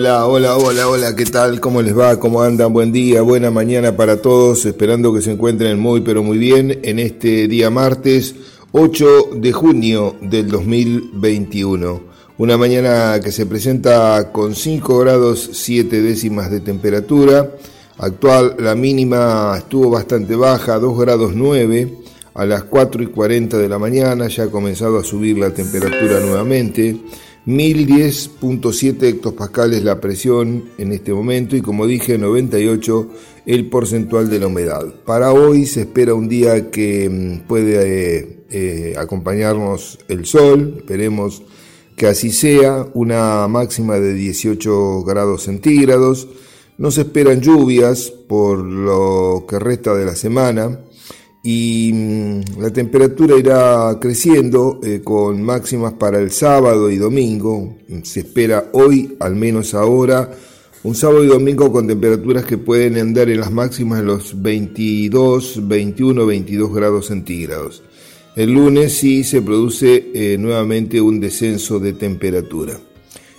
Hola, hola, hola, hola, ¿qué tal? ¿Cómo les va? ¿Cómo andan? Buen día, buena mañana para todos, esperando que se encuentren muy, pero muy bien en este día martes 8 de junio del 2021. Una mañana que se presenta con 5 grados 7 décimas de temperatura. Actual, la mínima estuvo bastante baja, 2 grados 9. A las 4 y 40 de la mañana ya ha comenzado a subir la temperatura nuevamente. 1010.7 hectopascales la presión en este momento y como dije 98 el porcentual de la humedad. Para hoy se espera un día que mm, puede eh, eh, acompañarnos el sol, esperemos que así sea, una máxima de 18 grados centígrados. No se esperan lluvias por lo que resta de la semana y mm, la temperatura irá creciendo eh, con máximas para el sábado y domingo. Se espera hoy, al menos ahora, un sábado y domingo con temperaturas que pueden andar en las máximas de los 22, 21, 22 grados centígrados. El lunes sí se produce eh, nuevamente un descenso de temperatura.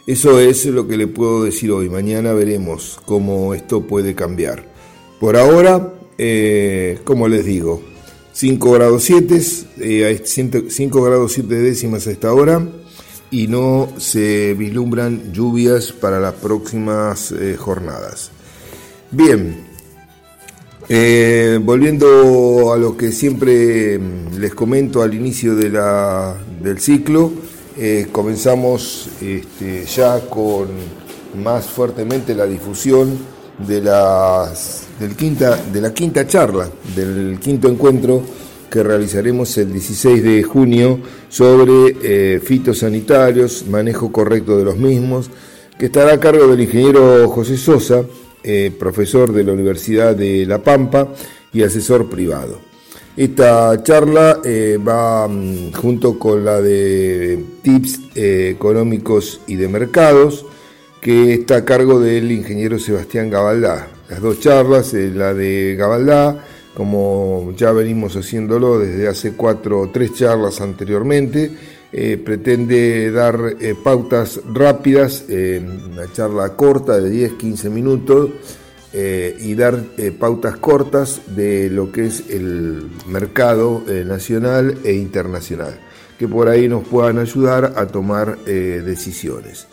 Eso es lo que le puedo decir hoy. Mañana veremos cómo esto puede cambiar. Por ahora, eh, como les digo, 5 grados 7, 5 grados 7 décimas a esta hora y no se vislumbran lluvias para las próximas eh, jornadas. Bien, eh, volviendo a lo que siempre mm, les comento al inicio de la, del ciclo, eh, comenzamos este, ya con más fuertemente la difusión de, las, del quinta, de la quinta charla, del quinto encuentro que realizaremos el 16 de junio sobre eh, fitosanitarios, manejo correcto de los mismos, que estará a cargo del ingeniero José Sosa, eh, profesor de la Universidad de La Pampa y asesor privado. Esta charla eh, va mm, junto con la de tips económicos y de mercados, que está a cargo del ingeniero Sebastián Gabaldá. Las dos charlas, la de Gabaldá, como ya venimos haciéndolo desde hace cuatro o tres charlas anteriormente. Eh, pretende dar eh, pautas rápidas, una charla corta de 10-15 minutos eh, y dar pautas cortas de lo que es el mercado nacional e internacional, que por ahí nos puedan ayudar a tomar decisiones.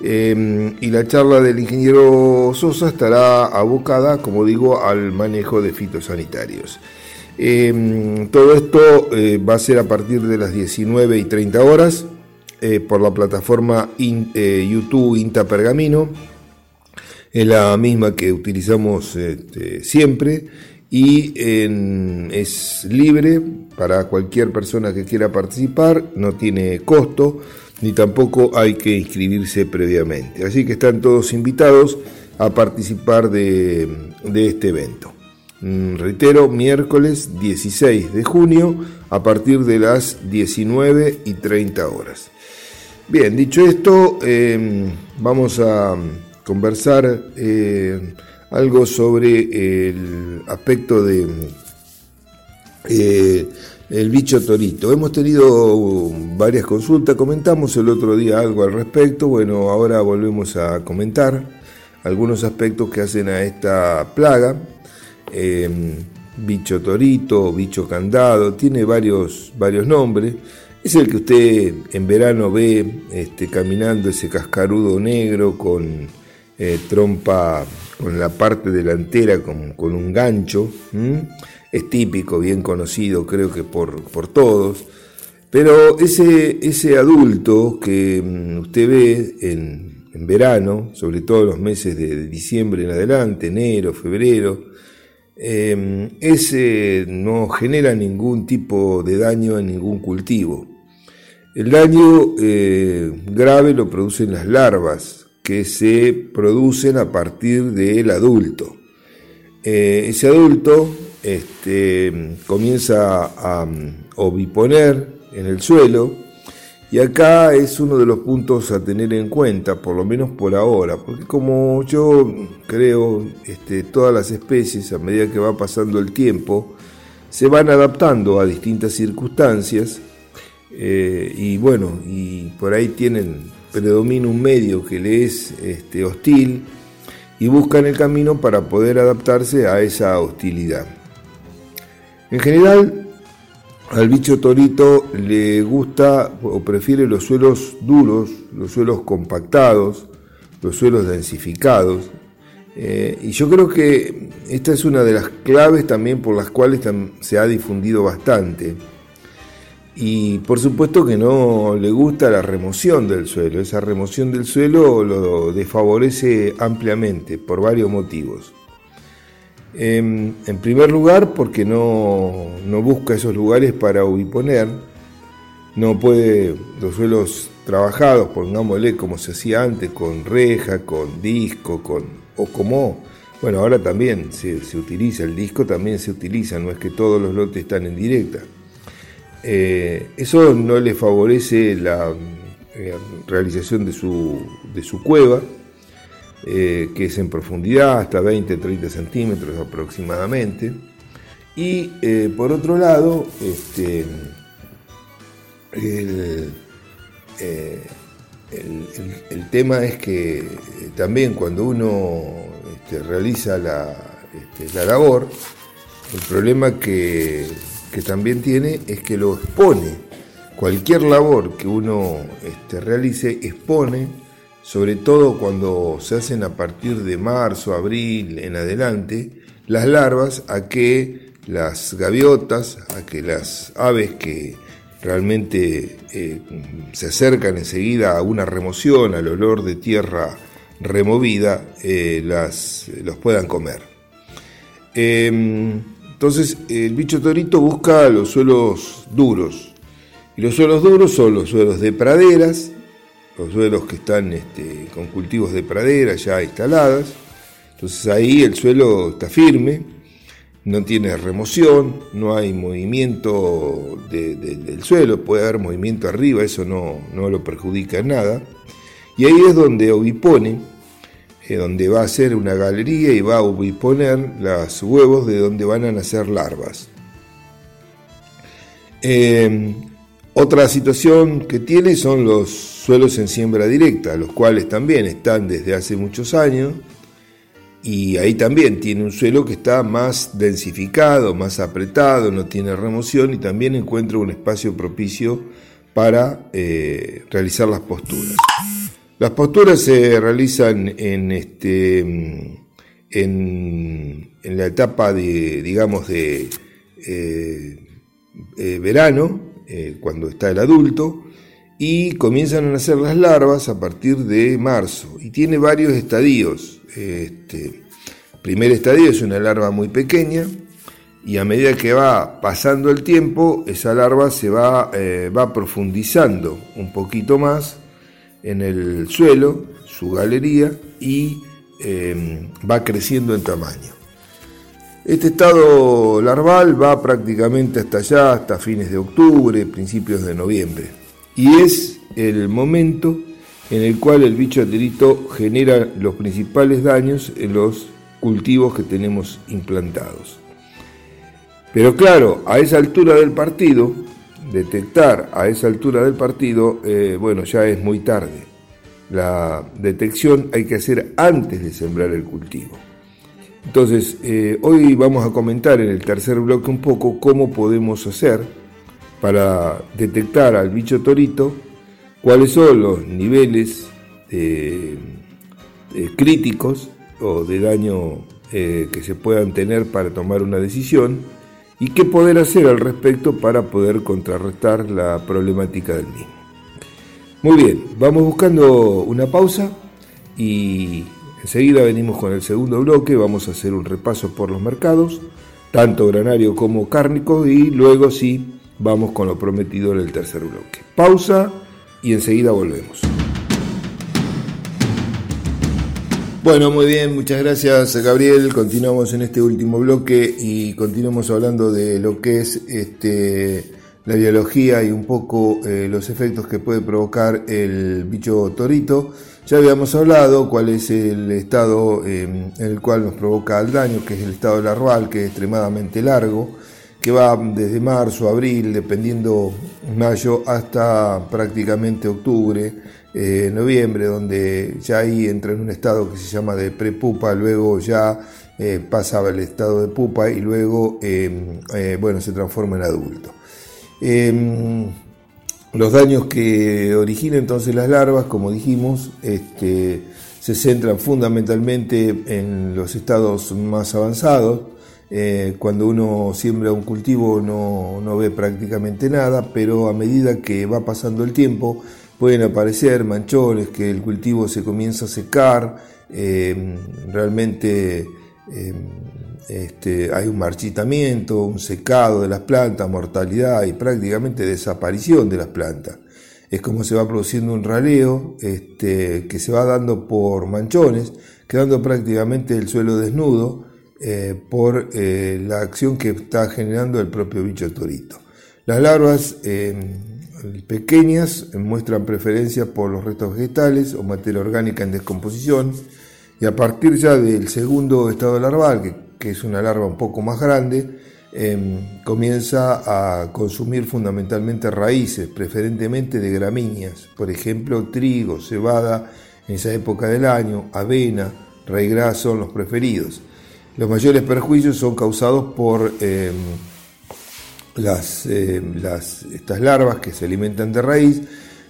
Em, y la charla del ingeniero Sosa estará abocada, como digo, al manejo de fitosanitarios. Em, todo esto eh, va a ser a partir de las 19 y 30 horas eh, por la plataforma eh, YouTube Inta Pergamino. Es la misma que utilizamos este, siempre y es libre para cualquier persona que quiera participar, no tiene costo ni tampoco hay que inscribirse previamente. Así que están todos invitados a participar de, este evento. Mm, reitero, miércoles 16 de junio a partir de las 19 y 30 horas. Bien, dicho esto, em, vamos a conversar eh, algo sobre el aspecto de eh, el bicho torito. Hemos tenido varias consultas, comentamos el otro día algo al respecto, bueno, ahora volvemos a comentar algunos aspectos que hacen a esta plaga. Em, bicho torito, bicho candado, tiene varios, varios nombres. Es el que usted en verano ve este, caminando ese cascarudo negro con eh, trompa, con la parte delantera, con, con un gancho es típico, bien conocido creo que por, por todos, pero ese, ese adulto que mm, usted ve en, en verano, sobre todo los meses de diciembre en adelante, enero, febrero, em, ese no genera ningún tipo de daño en ningún cultivo. El daño eh, grave lo producen las larvas que se producen a partir del adulto. Eh, ese adulto este, comienza a, oviponer en el suelo y acá es uno de los puntos a tener en cuenta, por lo menos por ahora, porque como yo creo, este, todas las especies a medida que va pasando el tiempo se van adaptando a distintas circunstancias eh, y bueno, y por ahí tienen predomina un medio que le es este, hostil y buscan el camino para poder adaptarse a esa hostilidad. En general, al bicho torito le gusta o prefiere los suelos duros, los suelos compactados, los suelos densificados. Eh, y yo creo que esta es una de las claves también por las cuales se ha difundido bastante. Y por supuesto que no le gusta la remoción del suelo. Esa remoción del suelo lo desfavorece ampliamente por varios motivos. En primer lugar, porque no, no, busca esos lugares para ubiponer. No puede los suelos trabajados, pongámosle como se hacía antes, con reja, con disco, con, o como, bueno, ahora también se, se utiliza, el disco también se utiliza, no es que todos los lotes están en directa eh, eso no le favorece la eh, realización de su, de su cueva, eh, que es en profundidad hasta 20-30 centímetros aproximadamente. Y por otro lado, este, el, tema es que también cuando uno este, realiza la, este, la labor, el problema que que también tiene es que lo expone. Cualquier labor que uno este, realice expone, sobre todo cuando se hacen a partir de marzo, abril en adelante, las larvas a que las gaviotas, a que las aves que realmente eh, se acercan enseguida a una remoción, al olor de tierra removida, eh, las, los puedan comer. Em, entonces el bicho torito busca los suelos duros. Y los suelos duros son los suelos de praderas, los suelos que están este, con cultivos de pradera ya instaladas. Entonces ahí el suelo está firme, no tiene remoción, no hay movimiento del suelo, puede haber movimiento arriba, eso no, no lo perjudica en nada. Y ahí es donde ovipone eh, donde va a ser una galería y va a poner los huevos de donde van a nacer larvas. Em, otra situación que tiene son los suelos en siembra directa, los cuales también están desde hace muchos años y ahí también tiene un suelo que está más densificado, más apretado, no tiene remoción y también encuentra un espacio propicio para eh, realizar las posturas. Las posturas se realizan en, este, en, la etapa de, digamos, de eh, eh, verano, eh, cuando está el adulto, y comienzan a nacer las larvas a partir de marzo. Y tiene varios estadios. Este, primer estadio es una larva muy pequeña, y a medida que va pasando el tiempo, esa larva se va, va profundizando un poquito más en el suelo, su galería, y em, va creciendo en tamaño. Este estado larval va prácticamente hasta allá, hasta fines de octubre, principios de noviembre. Y es el momento en el cual el bicho aterito genera los principales daños en los cultivos que tenemos implantados. Pero claro, a esa altura del partido, detectar a esa altura del partido, eh, bueno, ya es muy tarde. La detección hay que hacer antes de sembrar el cultivo. Entonces, eh, hoy vamos a comentar en el tercer bloque un poco cómo podemos hacer para detectar al bicho torito, cuáles son los niveles críticos o de daño eh, que se puedan tener para tomar una decisión y qué poder hacer al respecto para poder contrarrestar la problemática del mismo. Muy bien, vamos buscando una pausa y enseguida venimos con el segundo bloque, vamos a hacer un repaso por los mercados, tanto granario como cárnico, y luego sí vamos con lo prometido en el tercer bloque. Pausa y enseguida volvemos. Bueno, muy bien, muchas gracias Gabriel. Continuamos en este último bloque y continuamos hablando de lo que es este, la biología y un poco eh, los efectos que puede provocar el bicho torito. Ya habíamos hablado cuál es el estado em, en el cual nos provoca el daño, que es el estado larval, que es extremadamente largo, que va desde marzo, abril, dependiendo mayo, hasta prácticamente octubre eh, noviembre, donde ya ahí entra en un estado que se llama de prepupa, luego ya eh, pasaba el estado de pupa y luego em, eh, bueno, se transforma en adulto. Los daños que originan entonces las larvas, como dijimos, este, se centran fundamentalmente en los estados más avanzados. Eh, cuando uno siembra un cultivo no, no, ve prácticamente nada, pero a medida que va pasando el tiempo pueden aparecer manchones, que el cultivo se comienza a secar, em, realmente em, este, hay un marchitamiento, un secado de las plantas, mortalidad y prácticamente desaparición de las plantas. Es como se va produciendo un raleo este, que se va dando por manchones, quedando prácticamente el suelo desnudo eh, por eh, la acción que está generando el propio bicho torito. Las larvas em, pequeñas muestran preferencia por los restos vegetales o materia orgánica en descomposición y a partir ya del segundo estado larval, que, es una larva un poco más grande, em, comienza a consumir fundamentalmente raíces, preferentemente de gramíneas, por ejemplo trigo, cebada en esa época del año, avena, raigras son los preferidos. Los mayores perjuicios son causados por em, eh, las, estas larvas que se alimentan de raíz,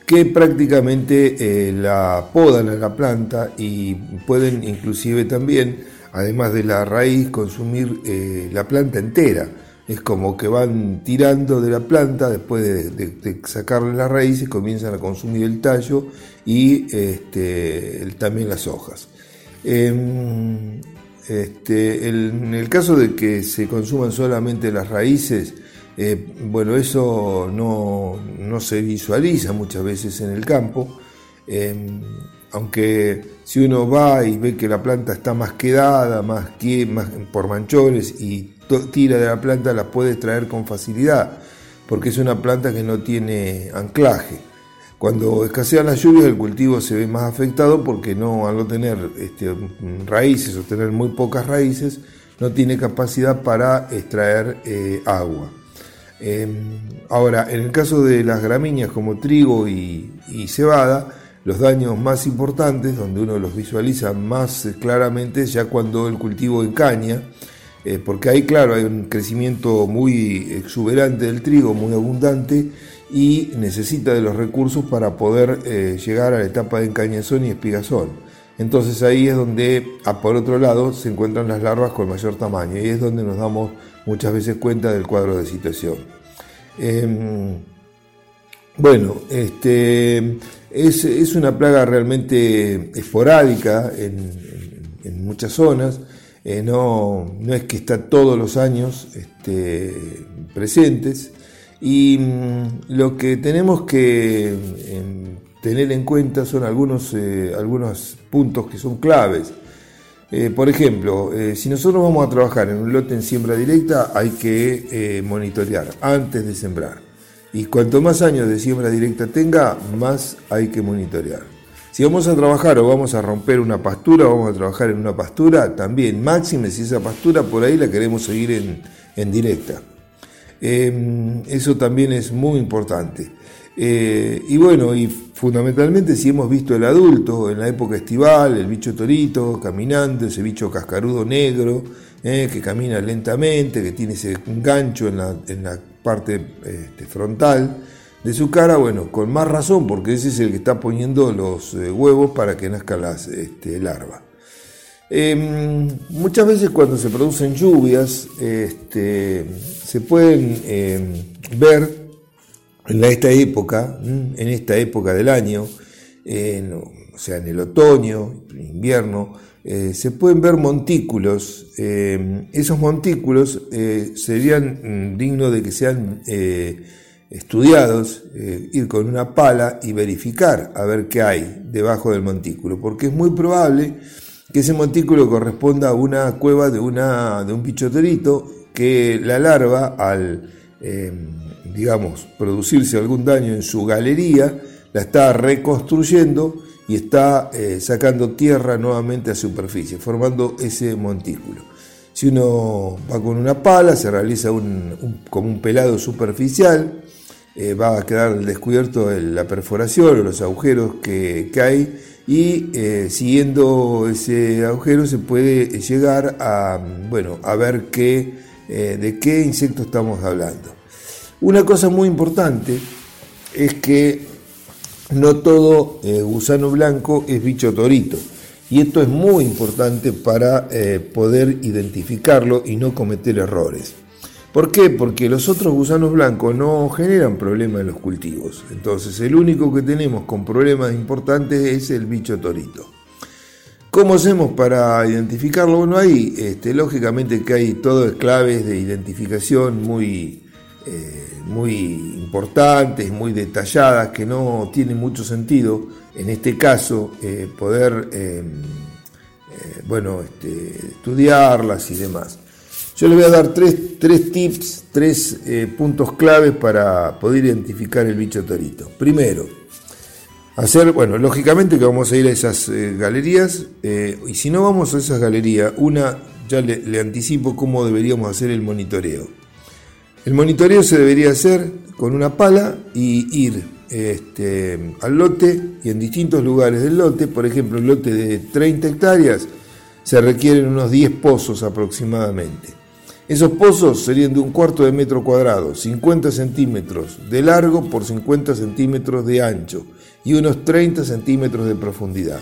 que prácticamente eh, la podan a la planta y pueden inclusive también, además de la raíz, consumir eh, la planta entera. Es como que van tirando de la planta después de, sacarle la raíz y comienzan a consumir el tallo y este, también las hojas. Em, este, en el caso de que se consuman solamente las raíces, eh, bueno, eso no, se visualiza muchas veces en el campo, em, aunque si uno va y ve que la planta está más quedada, más, por manchones y tira de la planta, la puede extraer con facilidad, porque es una planta que no tiene anclaje. Cuando escasean las lluvias el cultivo se ve más afectado porque no, al no tener este, raíces o tener muy pocas raíces, no tiene capacidad para extraer eh, agua. Em, ahora, en el caso de las gramíneas como trigo y, cebada, los daños más importantes, donde uno los visualiza más claramente, ya cuando el cultivo encaña, eh, porque ahí, claro, hay un crecimiento muy exuberante del trigo, muy abundante, y necesita de los recursos para poder eh, llegar a la etapa de encañazón y espigazón. Entonces ahí es donde, a por otro lado, se encuentran las larvas con mayor tamaño y es donde nos damos muchas veces cuenta del cuadro de situación. Em, bueno, este, es, una plaga realmente esporádica en, muchas zonas, eh, no, no, es que está todos los años este, presentes y mm, lo que tenemos que em, tener en cuenta son algunos, eh, algunos puntos que son claves. Eh, por ejemplo, si nosotros vamos a trabajar en un lote en siembra directa, hay que monitorear antes de sembrar. Y cuanto más años de siembra directa tenga, más hay que monitorear. Si vamos a trabajar o vamos a romper una pastura vamos a trabajar en una pastura, también máxime si esa pastura por ahí la queremos seguir en, en directa. eso también es muy importante. Eh, y bueno, y fundamentalmente si hemos visto el adulto en la época estival, el bicho torito, caminando, ese bicho cascarudo negro, eh, que camina lentamente, que tiene ese gancho en la parte este, frontal de su cara, bueno, con más razón, porque ese es el que está poniendo los eh, huevos para que nazcan las este, larvas. Em, muchas veces cuando se producen lluvias, este, se pueden em, ver en esta época, en esta época del año, o sea, en el otoño, invierno, eh, se pueden ver montículos. Eh, esos montículos eh, serían mm, dignos de que sean estudiados, ir con una pala y verificar a ver qué hay debajo del montículo, porque es muy probable que ese montículo corresponda a una cueva de, una, de un pichoterito que la larva al digamos, producirse algún daño en su galería, la está reconstruyendo y está eh, sacando tierra nuevamente a superficie, formando ese montículo. Si uno va con una pala, se realiza un, como un pelado superficial, eh, va a quedar descubierto la perforación o los agujeros que, hay y eh, siguiendo ese agujero se puede llegar a, bueno, a ver qué, de qué insecto estamos hablando. Una cosa muy importante es que no todo gusano blanco es bicho torito. Y esto es muy importante para poder identificarlo y no cometer errores. ¿Por qué? Porque los otros gusanos blancos no generan problemas en los cultivos. Entonces el único que tenemos con problemas importantes es el bicho torito. ¿Cómo hacemos para identificarlo? Bueno, ahí este, lógicamente que hay todas claves de identificación muy, eh, muy importantes, muy detalladas, que no tienen mucho sentido en este caso eh, poder eh, bueno, este, estudiarlas y demás. Yo le voy a dar tres, tips, tres eh, puntos claves para poder identificar el bicho torito. Primero, hacer, bueno, lógicamente que vamos a ir a esas galerías, y si no vamos a esas galerías, una, ya le, anticipo cómo deberíamos hacer el monitoreo. El monitoreo se debería hacer con una pala y ir este, al lote y en distintos lugares del lote, por ejemplo, el lote de 30 hectáreas, se requieren unos 10 pozos aproximadamente. Esos pozos serían de un cuarto de metro cuadrado, 50 centímetros de largo por 50 centímetros de ancho y unos 30 centímetros de profundidad.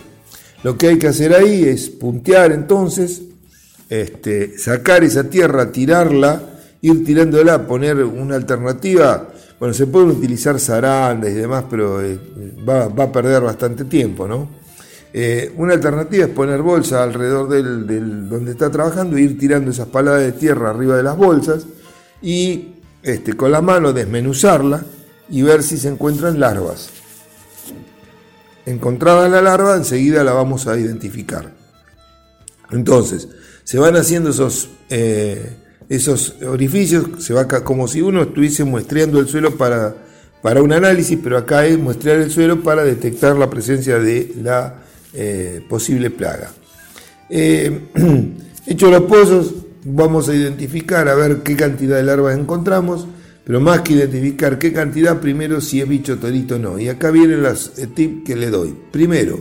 Lo que hay que hacer ahí es puntear entonces, este, sacar esa tierra, tirarla, ir tirándola, poner una alternativa. Bueno, se pueden utilizar zarandas y demás, pero eh, va, a perder bastante tiempo, ¿no? Eh, una alternativa es poner bolsa alrededor del, donde está trabajando e ir tirando esas paladas de tierra arriba de las bolsas y este, con la mano desmenuzarla y ver si se encuentran larvas. Encontrada la larva, enseguida la vamos a identificar. Entonces, se van haciendo esos, eh, esos orificios, se va como si uno estuviese muestreando el suelo para, para un análisis, pero acá es muestrear el suelo para detectar la presencia de la eh, posible plaga. Eh, hecho los pozos, vamos a identificar a ver qué cantidad de larvas encontramos, pero más que identificar qué cantidad, primero si es bicho torito o no. Y acá vienen las eh, tips que le doy. Primero,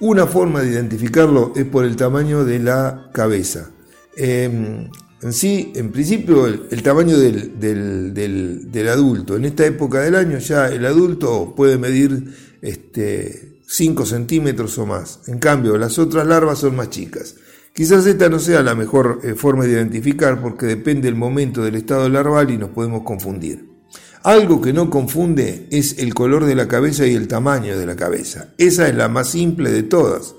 una forma de identificarlo es por el tamaño de la cabeza. Em, en sí, en principio, el, tamaño del, adulto. En esta época del año ya el adulto puede medir este, 5 centímetros o más. En cambio, las otras larvas son más chicas. Quizás esta no sea la mejor eh, forma de identificar porque depende del momento del estado larval y nos podemos confundir. Algo que no confunde es el color de la cabeza y el tamaño de la cabeza. Esa es la más simple de todas.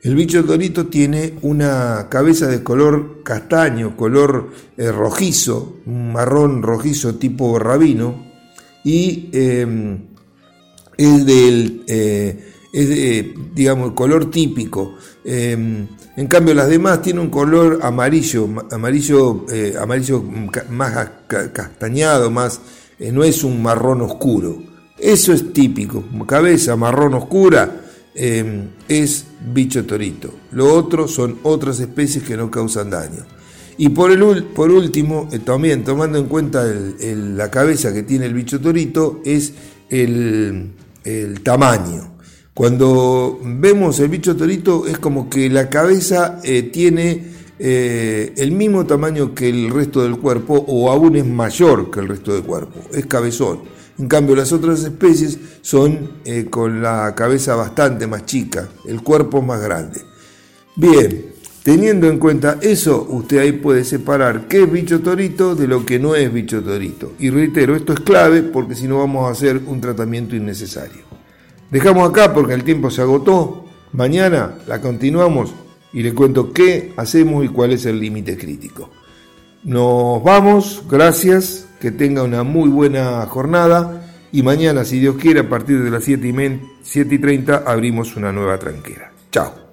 El bicho dorito tiene una cabeza de color castaño, color eh, rojizo, marrón rojizo tipo rabino, y em, es del, eh, de, digamos, color típico. Em, en cambio, las demás tienen un color amarillo, amarillo, eh, amarillo más castañado, más, no es un marrón oscuro. Eso es típico. Cabeza marrón oscura em, es bicho torito. Lo otro son otras especies que no causan daño. Y por, el, por último, eh, también tomando en cuenta la cabeza que tiene el bicho torito, es el, tamaño. Cuando vemos el bicho torito es como que la cabeza eh, tiene eh, el mismo tamaño que el resto del cuerpo o aún es mayor que el resto del cuerpo, es cabezón. En cambio las otras especies son eh, con la cabeza bastante más chica, el cuerpo más grande. Bien, teniendo en cuenta eso, usted ahí puede separar qué es bicho torito de lo que no es bicho torito. Y reitero, esto es clave porque si no vamos a hacer un tratamiento innecesario. Dejamos acá porque el tiempo se agotó. Mañana la continuamos y le cuento qué hacemos y cuál es el límite crítico. Nos vamos, gracias, que tenga una muy buena jornada y mañana, si Dios quiere, a partir de las 7 y, 7 y 30 abrimos una nueva tranquera. Chao.